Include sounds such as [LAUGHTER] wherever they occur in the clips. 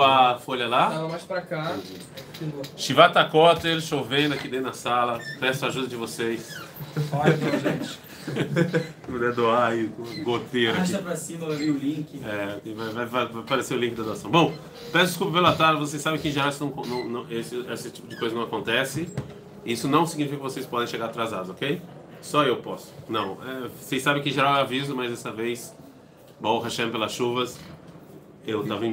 a folha lá? Tava mais pra cá. Shivata Kotel, chovendo aqui dentro da sala. Peço a ajuda de vocês. Olha pra gente. [LAUGHS] Puder doar aí, goteira aqui. Arrasta pra cima, vir o link. É, vai, vai- vai- aparecer o link da doação. Bom, peço desculpa pelo atraso, vocês sabem que em geral não- não- não- esse, esse tipo de coisa não acontece. Isso não significa que vocês podem chegar atrasados, ok? Só eu posso. Não, é, vocês sabem que em geral eu aviso, mas dessa vez, bom, Hashem pelas chuvas, eu estava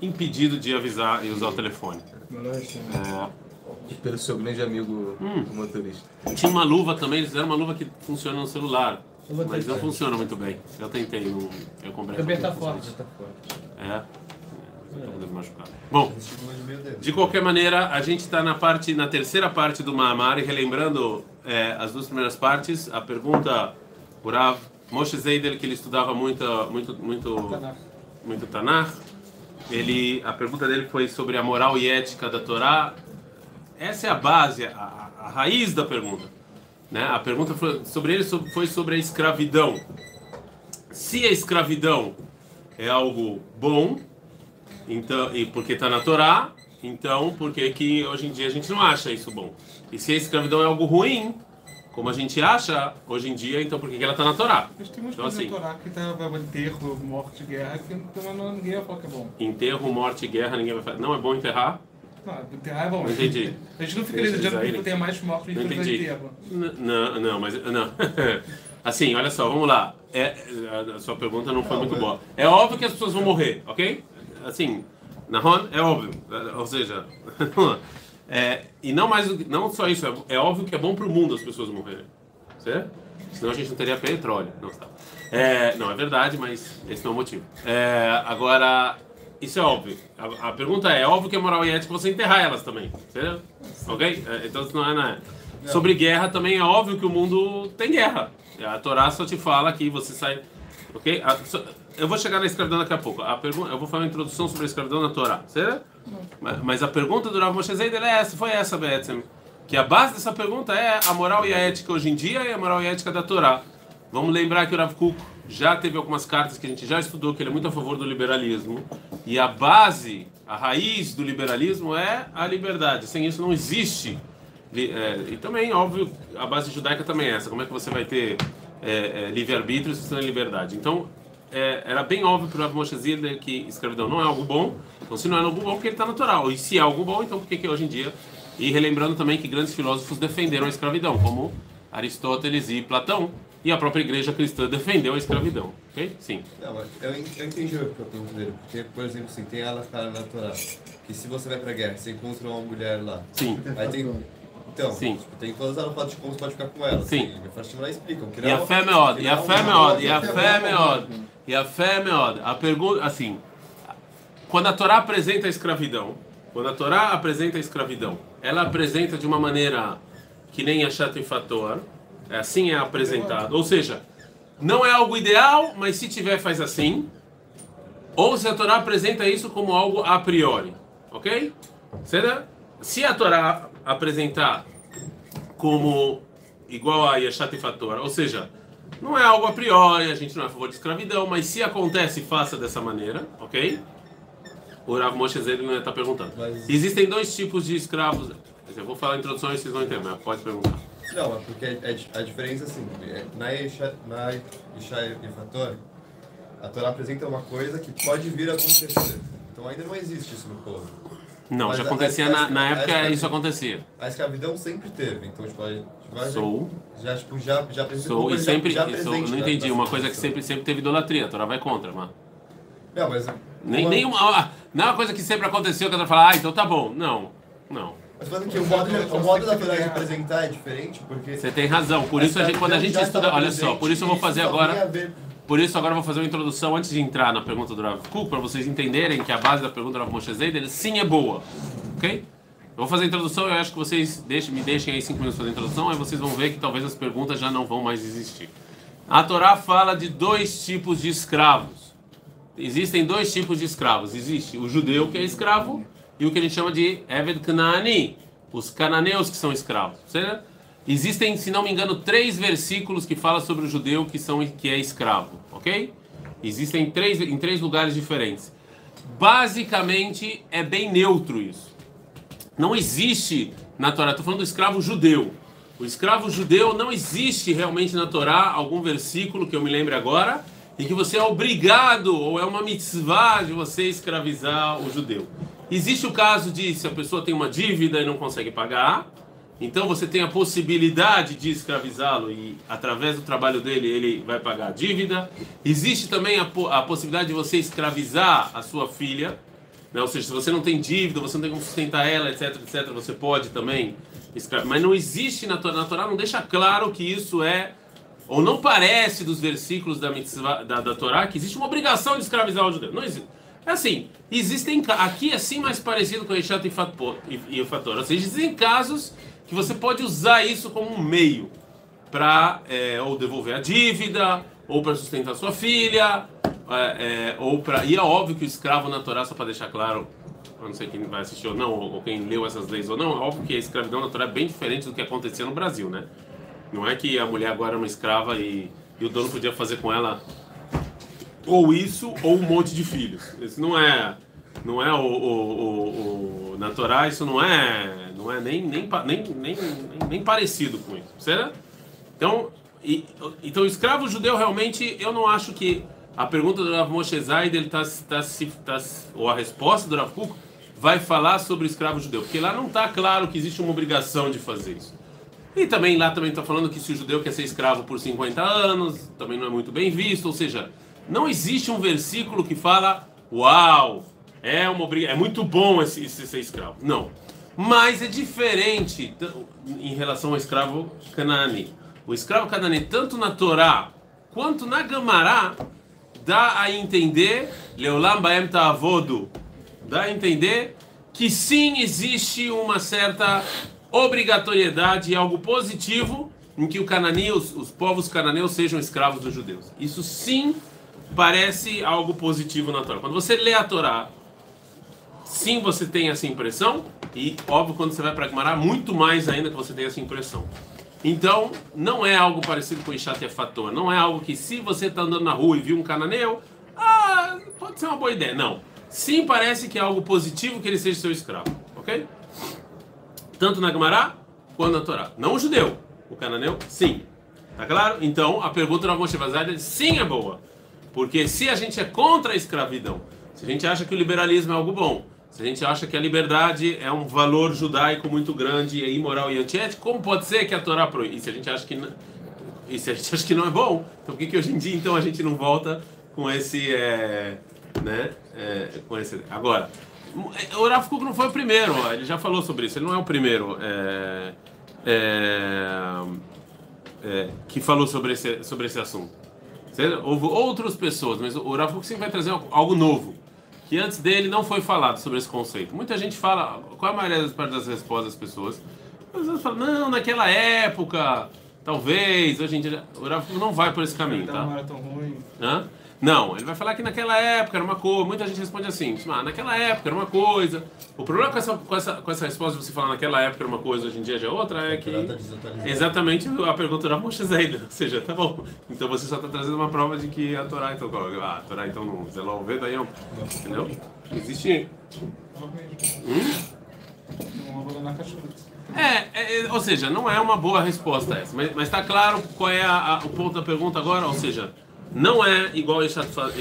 impedido de avisar e usar o telefone. É, Pelo seu grande amigo Hum. motorista. Tinha uma luva também, eles fizeram uma luva que funciona no celular. Mas não funciona muito bem. Eu tentei, não, eu comprei. Também tá luva, forte. funciona. É. é, eu tô podendo machucar. Bom, Meu Deus. de qualquer maneira, a gente está na parte, na terceira parte do Mahamar, e relembrando é, as duas primeiras partes, a pergunta por Rav Moshe Zeidel, que ele estudava muito, muito, muito, muito Tanakh. Ele, a pergunta dele foi sobre a moral e ética da Torá. Essa é a base, a, a- raiz da pergunta. Né? A pergunta foi sobre ele foi sobre a escravidão. Se a escravidão é algo bom, então, e porque está na Torá, então por que hoje em dia a gente não acha isso bom? E se a escravidão é algo ruim, como a gente acha hoje em dia, então por que ela está na Torá? Mas tem umas Então, assim- Torá que tá vai enterro, morte, guerra, que então, não, ninguém vai falar que é bom. Enterro, morte, guerra, ninguém vai falar. Não é bom enterrar? Não, enterrar é bom. Não entendi. A gente não fica eles que tem mais morte do que enterro. Não, não, mas não. [LAUGHS] Assim, olha só, vamos lá. É, a- a sua pergunta não foi muito boa. É óbvio que as pessoas vão morrer, ok? Assim, na Ron, é óbvio. É, Ou seja, [LAUGHS] é, e não mais, do que- não só isso. É, é óbvio que é bom para o mundo as pessoas morrerem, certo? Senão a gente não teria petróleo. Não, tá. É, não, é verdade, mas esse não é o motivo. É, agora, isso é óbvio. A, a pergunta é, é óbvio que é moral e ética você enterrar elas também, certo? Ok? É, Então isso não é, não é. Sobre guerra também é óbvio que o mundo tem guerra. A Torá só te fala que você sai. Ok? A- só- eu vou chegar na escravidão daqui a pouco. A pergunta, eu vou fazer uma introdução sobre a escravidão na Torá, certo? Mas, mas a pergunta do Rav Moshe Zeidel é essa, foi essa, Betzem. Que a base dessa pergunta é a moral e a ética hoje em dia e a moral e a ética da Torá. Vamos lembrar que o Rav Kuk já teve algumas cartas que a gente já estudou, que ele é muito a favor do liberalismo. E a base, a raiz do liberalismo é a liberdade. Sem isso não existe. é, e também, óbvio, a base judaica também é essa. Como é que você vai ter é, é, livre-arbítrio não tem liberdade? Então, é, era bem óbvio para o Moshe Zilder que escravidão não é algo bom. Então, se não é algo bom, porque ele está natural. E se é algo bom, então por que, que hoje em dia... E relembrando também que grandes filósofos defenderam a escravidão, como Aristóteles e Platão. E a própria igreja cristã defendeu a escravidão. Ok? Sim. Não, mas eu, en- eu entendi o que eu pergunto dele. Porque, por exemplo, assim, tem ela cara na Torá. Que se você vai pra guerra, você encontra uma mulher lá. Sim. Aí tem. Então, Sim. tipo, tem todas as alfadas de como você pode ficar com ela. Sim. Assim, Faz lá explicam. que E a fé meod, que e a fé meod, e a fé meod, e a fé meod. A pergunta, assim, quando a Torá apresenta a escravidão, quando a Torá apresenta a escravidão, ela apresenta de uma maneira que nem a Chato e Fator, é assim é apresentado. Ou seja, não é algo ideal, mas se tiver faz assim. Ou se a Torá apresenta isso como algo a priori, ok? Será? Se a Torá apresentar como igual a Yeshat e Fator, ou seja, não é algo a priori, a gente não é a favor de escravidão, mas se acontece, faça dessa maneira, ok? O Rav Moshe não está perguntando. Mas- Existem dois tipos de escravos. Eu vou falar a introdução e vocês vão entender, mas pode perguntar. Não, é porque é, é di- a diferença assim, é, na Isha, na Isha e Fator, a Torá apresenta uma coisa que pode vir a acontecer. Então ainda não existe isso no povo. Não, Mas já a- acontecia a- na, a- na a- época, isso acontecia. A escravidão sempre teve, então tipo, a gente vai Sou. já tipo já já Sou, e sempre, já sou, presente não na- entendi, uma coisa que sempre, sempre teve idolatria, a Torá vai contra, mas... Não, mas Nem, uma- nem uma, ah, não é uma coisa que sempre aconteceu que a Torá fala, ah, então tá bom. Não, não. Mas falando que o modo, o modo da Torá de apresentar é diferente, porque Você tem razão. Por isso, a gente, quando a gente estuda. Olha só, por isso eu vou fazer agora. Por isso, agora eu vou fazer uma introdução antes de entrar na pergunta do Rav Kuk, para vocês entenderem que a base da pergunta do Rav Moshe Zeid, sim é boa. Ok? Eu vou fazer a introdução eu acho que vocês deixem, me deixem aí cinco minutos para a introdução, aí vocês vão ver que talvez as perguntas já não vão mais existir. A Torá fala de dois tipos de escravos. Existem dois tipos de escravos. Existe o judeu, que é escravo, e o que a gente chama de Eved Kanaani, os cananeus que são escravos. Certo? Existem, se não me engano, três versículos que falam sobre o judeu que, são, que é escravo, ok? Existem três, em três lugares diferentes. basicamente é bem neutro isso. Não existe na Torá, estou falando do escravo judeu. O escravo judeu não existe realmente na Torá algum versículo que eu me lembre agora em que você é obrigado ou é uma mitzvah de você escravizar o judeu. Existe o caso de se a pessoa tem uma dívida e não consegue pagar, então você tem a possibilidade de escravizá-lo e através do trabalho dele ele vai pagar a dívida. Existe também a, a possibilidade de você escravizar a sua filha, né? ou seja, se você não tem dívida, você não tem como sustentar ela, etc, etc, você pode também escravizar. Mas não existe na Torá, na Torá não deixa claro que isso é ou não parece dos versículos da, mitzvah, da, da Torá que existe uma obrigação de escravizar o judeu. Não existe. É assim, existem aqui é sim mais parecido com o Ishat e o Fator. Ou seja, existem casos que você pode usar isso como um meio para é, ou devolver a dívida, ou para sustentar sua filha, é, é, ou para. E é óbvio que o escravo na Torá, só para deixar claro, eu não sei quem vai assistir ou não, ou quem leu essas leis ou não, é óbvio que a escravidão na Torá é bem diferente do que acontecia no Brasil, né? Não é que a mulher agora é uma escrava e, e o dono podia fazer com ela ou isso ou um monte de filhos. Isso não é não é o, o, o, o na Torá isso não é não é nem nem, nem, nem, nem parecido com isso certo? então e, então escravo judeu realmente eu não acho que a pergunta do Rav Moshe Zaid ele tá, tá, tá, ou a resposta do Rav Kuk vai falar sobre escravo judeu porque lá não está claro que existe uma obrigação de fazer isso e também lá também está falando que se o judeu quer ser escravo por 50 anos também não é muito bem visto ou seja não existe um versículo que fala uau é uma é muito bom esse, esse ser escravo. Não. Mas é diferente em relação ao escravo canani. O escravo canani, tanto na Torá quanto na Gamará, dá a entender, Leolam Baem Ta'avodu, dá a entender que sim existe uma certa obrigatoriedade algo positivo em que o canani, os, os povos cananeus sejam escravos dos judeus. Isso sim parece algo positivo na Torá. Quando você lê a Torá sim você tem essa impressão, e óbvio, quando você vai para Gumará, muito mais ainda que você tem essa impressão. Então, não é algo parecido com Ishat Fator, não é algo que se você está andando na rua e viu um cananeu, ah, pode ser uma boa ideia. Não. Sim, parece que é algo positivo que ele seja seu escravo, ok? Tanto na Gumará quanto na Torá. Não o judeu, o cananeu, sim. Tá claro? Então, a pergunta do Moshe Vazad sim é boa. Porque se a gente é contra a escravidão, se a gente acha que o liberalismo é algo bom, se a gente acha que a liberdade é um valor judaico muito grande, é imoral e antiético, como pode ser que a Torá proíbe? E se a gente acha que não, e se a gente [LAUGHS] acha que não é bom, então por que, que hoje em dia então a gente não volta com esse, é, né, é, com esse? Agora, o Rav Kuk não foi o primeiro, ele já falou sobre isso. Ele não é o primeiro é que falou sobre esse, sobre esse assunto. Houve outras pessoas, mas o Rav Kuk sempre vai trazer algo novo que antes dele não foi falado sobre esse conceito. Muita gente fala, qual a maioria das, das respostas das pessoas? As pessoas falam, não, naquela época, talvez, hoje em dia, o Rav não vai por esse caminho, tá? Não era tão ruim. Hã? Não, ele vai falar que naquela época era uma coisa. Muita gente responde assim: tipo, ah, naquela época era uma coisa. O problema com essa, com essa, com essa resposta de você falar naquela época era uma coisa, hoje em dia já é outra, é que. Exatamente a pergunta da Moshe Zaida. Ou seja, tá bom. Então você só está trazendo uma prova de que a Torá, então. Ah, a Torá, então não. Zeló, vê daí, entendeu? Existe. Hum? É, é, ou seja, não é uma boa resposta essa, mas está claro qual é a, a, o ponto da pergunta agora, ou seja, não é igual a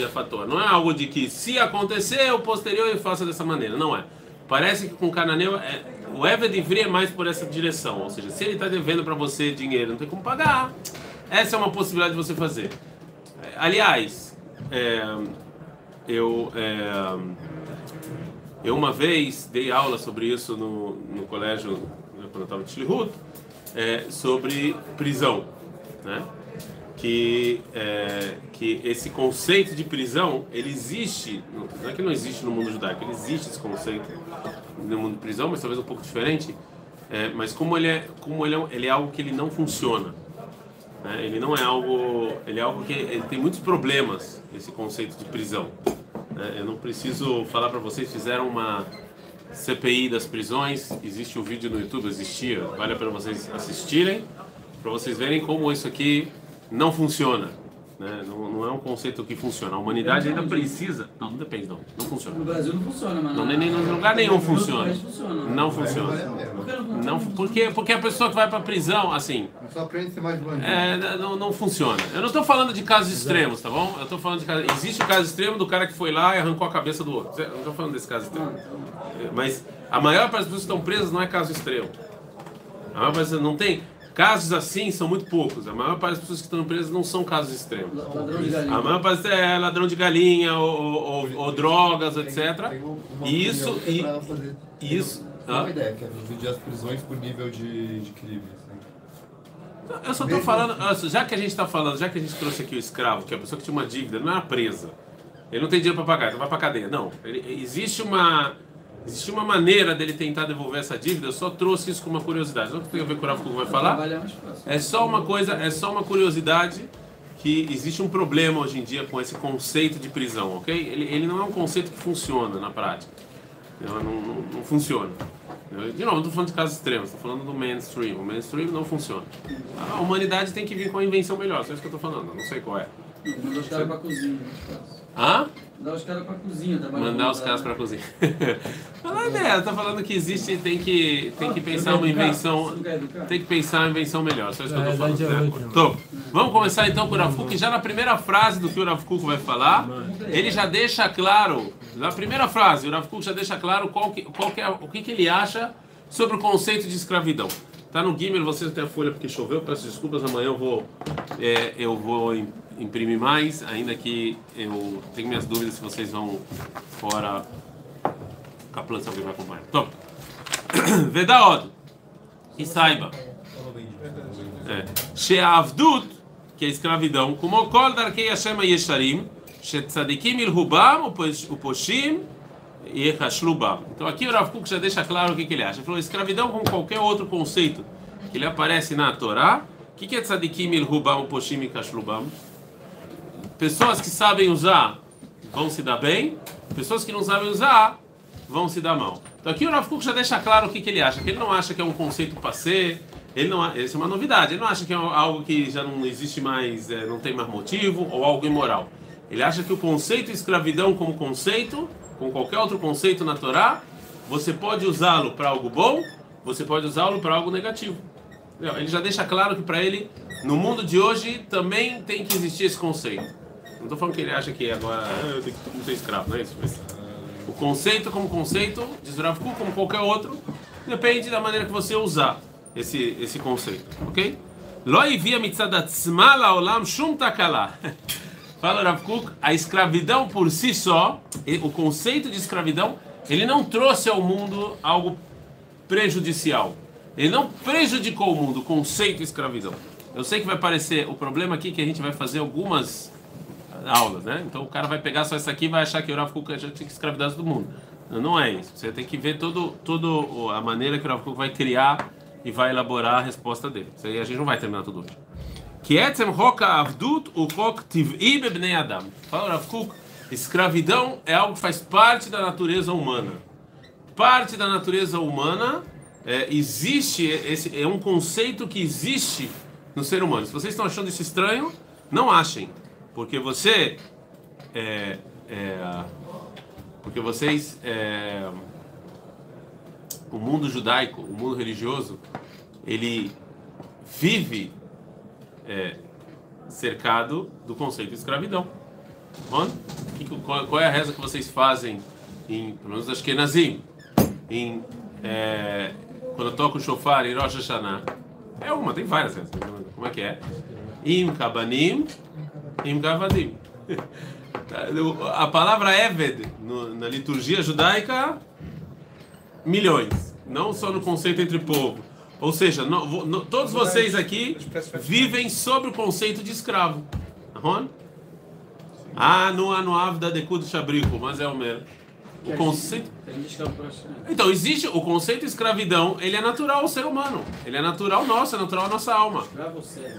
Fator. Não é algo de que se acontecer, o posterior eu faça dessa maneira. Não é. Parece que com o cananeu, é, o Eved Ivri é mais por essa direção. Ou seja, se ele está devendo para você dinheiro não tem como pagar, essa é uma possibilidade de você fazer. Aliás, é, eu, é, eu uma vez dei aula sobre isso no, no colégio, né, quando eu estava em Shlihut, é, sobre prisão. Né? Que, é, que esse conceito de prisão ele existe, não é que não existe no mundo judaico, ele existe esse conceito no mundo de prisão, mas talvez um pouco diferente. É, mas como ele é, como ele é, ele é algo que ele não funciona, né? ele não é algo, ele é algo que ele tem muitos problemas esse conceito de prisão. Né? Eu não preciso falar para vocês, fizeram uma CPI das prisões, existe um vídeo no YouTube, existia, vale a pena vocês assistirem, para vocês verem como isso aqui não funciona. Né? Não, não é um conceito que funciona. A humanidade ainda precisa. Não, não depende, não. Não funciona. No Brasil não funciona, mas Não, nem, nem em lugar nenhum funciona. funciona. Não funciona. Por que não porque, porque a pessoa que vai pra prisão, assim, Só aprende a ser mais bandido. é, não, não funciona. Eu não tô falando de casos extremos, tá bom? Eu tô falando de casos. Existe o caso extremo do cara que foi lá e arrancou a cabeça do outro. Eu não tô falando desse caso extremo. Mas a maior parte das pessoas que estão presas não é caso extremo. A maior parte não tem. Casos assim são muito poucos. A maior parte das pessoas que estão presas não são casos extremos. A maior parte é ladrão de galinha ou, ou- ou drogas, etc. Uma E isso. é E, isso. Uma Hã? ideia, que é dividir as prisões por nível de, de crime. assim. Eu só tô falando, olha, já que a gente tá falando, já que a gente trouxe aqui o escravo, que é a pessoa que tinha uma dívida, não era presa. Ele não tem dinheiro para pagar, então vai pra cadeia. Não. Ele- existe uma existe uma maneira dele tentar devolver essa dívida, eu só trouxe isso com uma curiosidade. Não tem a ver com o Rafa vai falar. É só uma coisa, é só uma curiosidade que existe um problema hoje em dia com esse conceito de prisão, ok? Ele, ele não é um conceito que funciona na prática. Não, não, não- não funciona. Eu- De novo, não estou falando de casos extremos, estou falando do mainstream. O mainstream não funciona. A humanidade tem que vir com uma invenção melhor, só isso que eu estou falando, não sei qual é. Os caras pra cozinha. mais fácil. Mandar os caras pra cozinha. trabalhar Mandar os caras para cozinha. [LAUGHS] Fala, né? Tá falando que existe, tem que, tem que pensar uma invenção. Tem que pensar uma invenção melhor, só isso que eu tô É, falando. Né? Então, vamos começar então com o Rav Kuk. Já na primeira frase do que o Rav Kuk vai falar, ele já deixa claro, na primeira frase, o Rav Kuk já deixa claro qual que, qual que é, o que, que ele acha sobre o conceito de escravidão. Tá no Gimel, vocês não têm a folha porque choveu, peço desculpas, amanhã eu vou, é, eu vou imprimir mais, ainda que eu tenho minhas dúvidas se vocês vão fora planta, se alguém vai acompanhar. Então, [COUGHS] Vedaod, e saiba, é. She'avdut, que é escravidão, como kol darkei Hashem yesharim, shetzadikim ilhubam uposhim yechashlubam. Então aqui o Rav Kuk já deixa claro o que, que ele acha. Ele falou escravidão como qualquer outro conceito que ele aparece na Torá. O que, que é tzadikim ilhubam uposhim yechashlubam? Pessoas que sabem usar vão se dar bem, pessoas que não sabem usar vão se dar mal. Então aqui o Rav Kuk já deixa claro o que, que ele acha, que ele não acha que é um conceito passé, ele não, a- isso é uma novidade, ele não acha que é algo que já não existe mais, é, não tem mais motivo ou algo imoral. Ele acha que o conceito escravidão como conceito, como qualquer outro conceito na Torá, você pode usá-lo para algo bom, você pode usá-lo para algo negativo. Ele já deixa claro que para ele, no mundo de hoje, também tem que existir esse conceito. Não estou falando que ele acha que agora "Ah, eu tenho que ser escravo, não é isso? Mas, o conceito como conceito, diz Rav Kuk, como qualquer outro, depende da maneira que você usar esse, esse conceito, ok? Lo havia mitzad atzma laolam shum takala. [LAUGHS] Fala Rav Kuk, a escravidão por si só, o conceito de escravidão, ele não trouxe ao mundo algo prejudicial. Ele não prejudicou o mundo, o conceito de escravidão. Eu sei que vai parecer o problema aqui que a gente vai fazer algumas aulas, né? Então o cara vai pegar só isso aqui e vai achar que o Rav Kuk já tinha que escravidar todo mundo. Não, é isso. Você tem que ver todo, todo a maneira que o Rav Kuk vai criar e vai elaborar a resposta dele. Isso aí a gente não vai terminar tudo hoje. Que etzem roka avdut o rok tiv'i bebnei adam. Fala Rav Kuk, escravidão é algo que faz parte da natureza humana. Parte da natureza humana é, existe esse é um conceito que existe no ser humano. Se vocês estão achando isso estranho, não achem, porque você é, é, porque vocês é, o mundo judaico, o mundo religioso, ele vive é, cercado do conceito de escravidão. Bom, qual, qual é a reza que vocês fazem em, pelo menos acho que Nazim, em é, quando toca o shofar em Rosh Hashanah? É uma, tem várias rezas. Como é que é? Im kabanim, im gavadim. [LAUGHS] A palavra Eved no- na liturgia judaica milhões, não só no conceito entre povo. Ou seja, no- no- todos vocês aqui vivem sobre o conceito de escravo. Ahon? Ah, no Avda de Kud Shabrico, mas é o mesmo. O conceito. Então, existe o conceito de escravidão, ele é natural ao ser humano. Ele é natural nosso, é natural à nossa alma.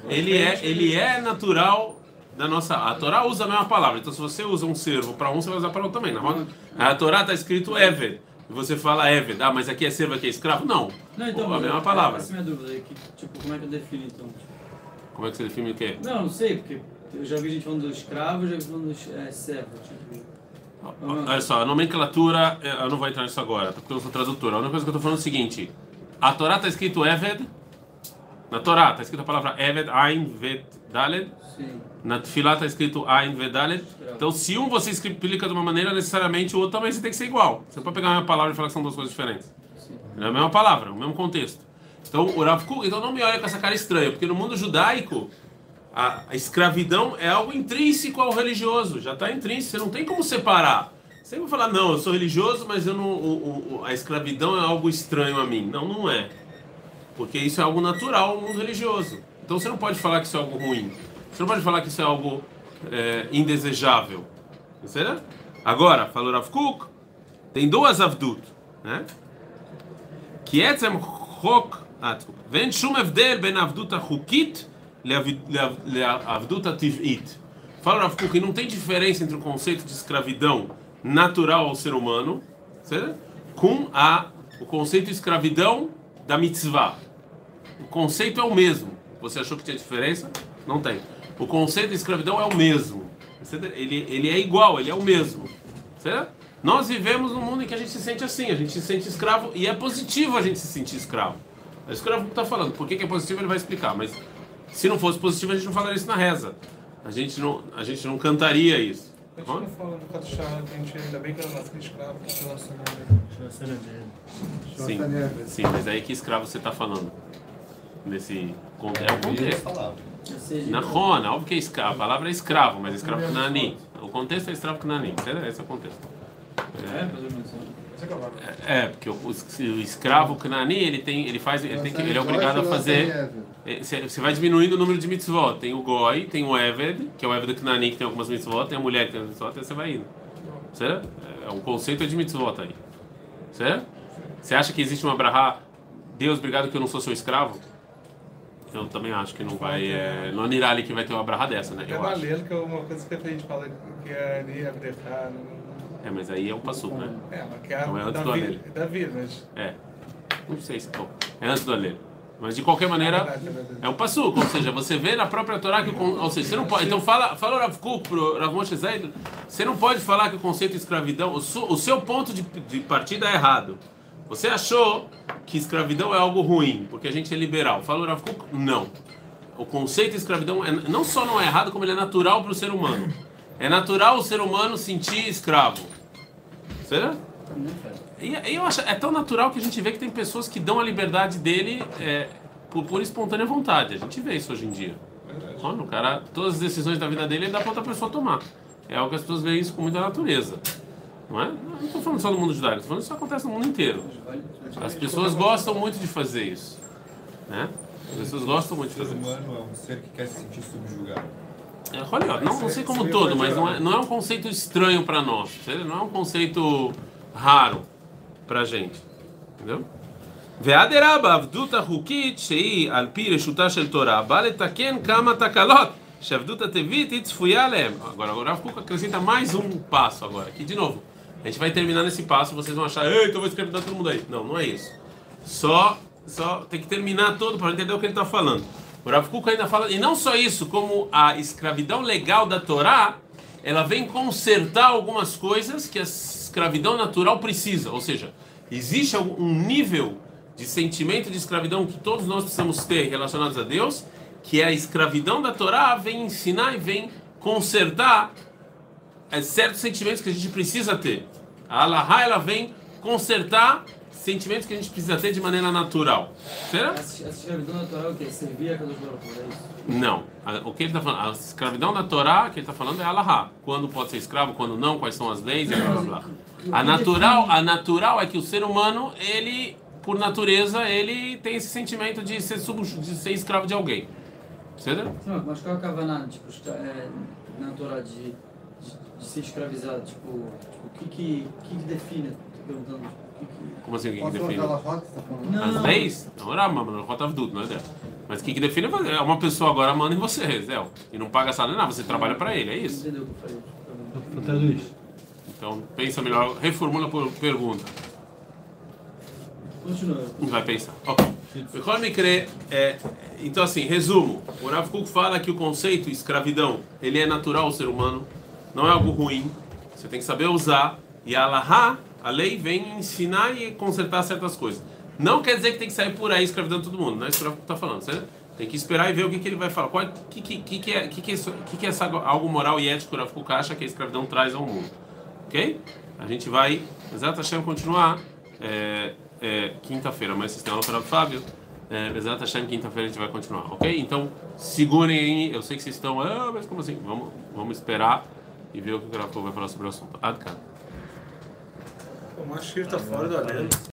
Ele é, ele é natural da nossa. A Torá usa a mesma palavra. Então, se você usa um servo para um, você vai usar para outro também. Na roda, a Torá está escrito Eved. E você fala Eved. Ah, mas aqui é servo, aqui é escravo? Não. Não, então, a mesma mas- palavra. Essa é a minha dúvida aí, que, tipo, como é que eu defino então? Como é que você define o quê? Não, não sei, porque Eu já vi gente falando do escravo, já vi falando do é, servo. Tipo, Olha só, a nomenclatura, eh, eu não vou entrar nisso agora, porque eu sou tradutor. A única coisa que eu estou falando é o seguinte: a Torá está escrito Eved, na Torá está escrito a palavra Eved, Ain, Vet, Daled, sim. na Tfilá está escrito Ain, Vet, Daled. Então, se um você explica de uma maneira, necessariamente o outro também tem que ser igual. Você pode pegar a mesma palavra e falar que são duas coisas diferentes. É a mesma palavra, o mesmo contexto. Então, o Rav Kuk, então não me olha com essa cara estranha, porque no mundo judaico, a, a escravidão é algo intrínseco ao religioso, já está intrínseco, você não tem como separar. Você vai falar, não, eu sou religioso, mas eu não, o- o- a escravidão é algo estranho a mim. Não, não é. Porque isso é algo natural no mundo religioso. Então você não pode falar que isso é algo ruim. Você não pode falar que isso é algo é, indesejável. Será? Agora, falou Rav Kuk, tem duas avdut, né? Que etzem chok, ah, desculpa. Vem shum evdel ben avdut achukit leavdut ativit. Fala Rav Kuk, não tem diferença entre o conceito de escravidão natural ao ser humano, certo? com a, o conceito de escravidão da mitzvah. O conceito é o mesmo. Você achou que tinha diferença? Não tem. O conceito de escravidão é o mesmo. Certo? Ele, ele é igual, ele é o mesmo. Certo? Nós vivemos num mundo em que a gente se sente assim, a gente se sente escravo e é positivo a gente se sentir escravo. É que o Rav está falando. Por que, que é positivo ele vai explicar, mas se não fosse positivo a gente não falaria isso na reza. A gente não, a gente não cantaria isso. A Tá gente não fala no Chá, a gente ainda bem que era nascido escravo, que Sim, sim, mas aí que escravo você está falando? Nesse con- é o contexto. Na Rona, óbvio que é escravo. A palavra é escravo, mas escravo Knani. O contexto é escravo Knani. Esse é o contexto. É, ou menos. É, porque o, o escravo Knani, ele tem, ele faz, ele, tem que, ele é obrigado a fazer. Você vai diminuindo o número de mitzvot. Tem o Goi, tem o Eved, que é o Eved Knani, que tem algumas mitzvot, tem a mulher que tem mitzvot, aí você vai indo. Certo? É, o conceito é de mitzvot aí. Certo? Você acha que existe uma brahá? Deus, obrigado que eu não sou seu escravo? Eu também acho que não vai. É, não irá ali que vai ter uma brahá dessa, né? É Eu acho. que é uma coisa que a gente fala que é ali, é Abdechá, É, mas aí é o passo, né? é, mas que é Não é antes do vida, Alele. da vida, mas... É. Não sei se. Bom, é antes do Alê. Mas de qualquer maneira, é um passuco, ou seja, você vê na própria Torá que. Ou seja, você não pode. Então fala, fala o Rav Kuk pro Rav Moshe Zaid, você não pode falar que o conceito de escravidão. O seu ponto de, de partida é errado. Você achou que escravidão é algo ruim, porque a gente é liberal. Fala o Rav Kuk, não. O conceito de escravidão é, não só não é errado, como ele é natural para o ser humano. É natural o ser humano sentir escravo. Será? E, e eu acho, é tão natural que a gente vê que tem pessoas que dão a liberdade dele é, por, por espontânea vontade. A gente vê isso hoje em dia. Olha, o cara, todas as decisões da vida dele ele dá para outra pessoa tomar. É algo que as pessoas veem isso com muita natureza. Não é? Não estou falando só do mundo judaico, estou falando que isso acontece no mundo inteiro. As pessoas gostam muito de fazer isso. Né? As pessoas gostam muito de O ser fazer isso. humano é um ser que quer se sentir subjugado. É, olha, ó, não, não sei como um todo, mas não é, não é um conceito estranho para nós. entendeu? Não é um conceito raro para gente. entendeu? והדרבה עבדות החוקית שהיא על פי רשותה של תורה באה לתקן כמה תקלות שהעבדות הטבעית היא צפויה עליהם. Agora, o Rav Kuk acrescenta mais um passo agora. Aqui de novo. A gente vai terminar nesse passo, vocês vão achar, eita, eu vou escrever todo mundo aí. Não, não é isso. Só, só tem que terminar todo para entender o que ele está falando. O Rav Kuk ainda fala, e não só isso, como a escravidão legal da Torá, ela vem consertar algumas coisas que a escravidão natural precisa. Ou seja, existe um nível de sentimento de escravidão que todos nós precisamos ter relacionados a Deus, que é a escravidão da Torá vem ensinar e vem consertar é, certos sentimentos que a gente precisa ter. A Allahá, ela vem consertar sentimentos que a gente precisa ter de maneira natural. Será? Essa escravidão natural é o quê? Servir a Kadosh é? Não. A- O que ele está falando? A escravidão da Torá, que ele está falando é Allahá. Quando pode ser escravo, quando não, quais são as leis blá blá blá. A natural, a natural é que o ser humano, ele, por natureza, ele tem esse sentimento de ser, sub, de ser escravo de alguém. Certo? Mas qual é a Kavaná, tipo, é, na Torá de, de, ser escravizado? Tipo, tipo, o que que, que que define? Tô perguntando. tipo, o que que... Como assim o que, que define? tá? Não, As não. leis? Não era uma, não rota tudo, não é dela. Mas o que, que define é uma pessoa agora manda em você, Zé. E não paga salário, não, você trabalha para ele, é isso? Entendeu o que eu falei? Traduz. Então pensa melhor, reformula por pergunta. Continua. Vai pensar. Ok. Quando me crê, é, então assim, resumo. O Rav Kuk fala que o conceito escravidão, ele é natural ao ser humano, não é algo ruim. Você tem que saber usar. E a Allahá, a lei, vem ensinar e consertar certas coisas. Não quer dizer que tem que sair por aí escravidando todo mundo. Não é isso que está falando, certo? Tem que esperar e ver o que, que ele vai falar. O que, que, que, que, é, que, que, é que, que é essa, algo moral e ético Rav Kuk acha que a escravidão traz ao mundo? Ok? A gente vai, Exato Hashem, continuar é, é, quinta-feira, mas vocês têm aula para o Fábio. É, Exato Hashem, quinta-feira a gente vai continuar, ok? Então, segurem aí. Eu sei que vocês estão, ah, mas como assim? Vamos, vamos esperar e ver o que o Kuk vai falar sobre o assunto. Adkan. O Machir tá fora da lei.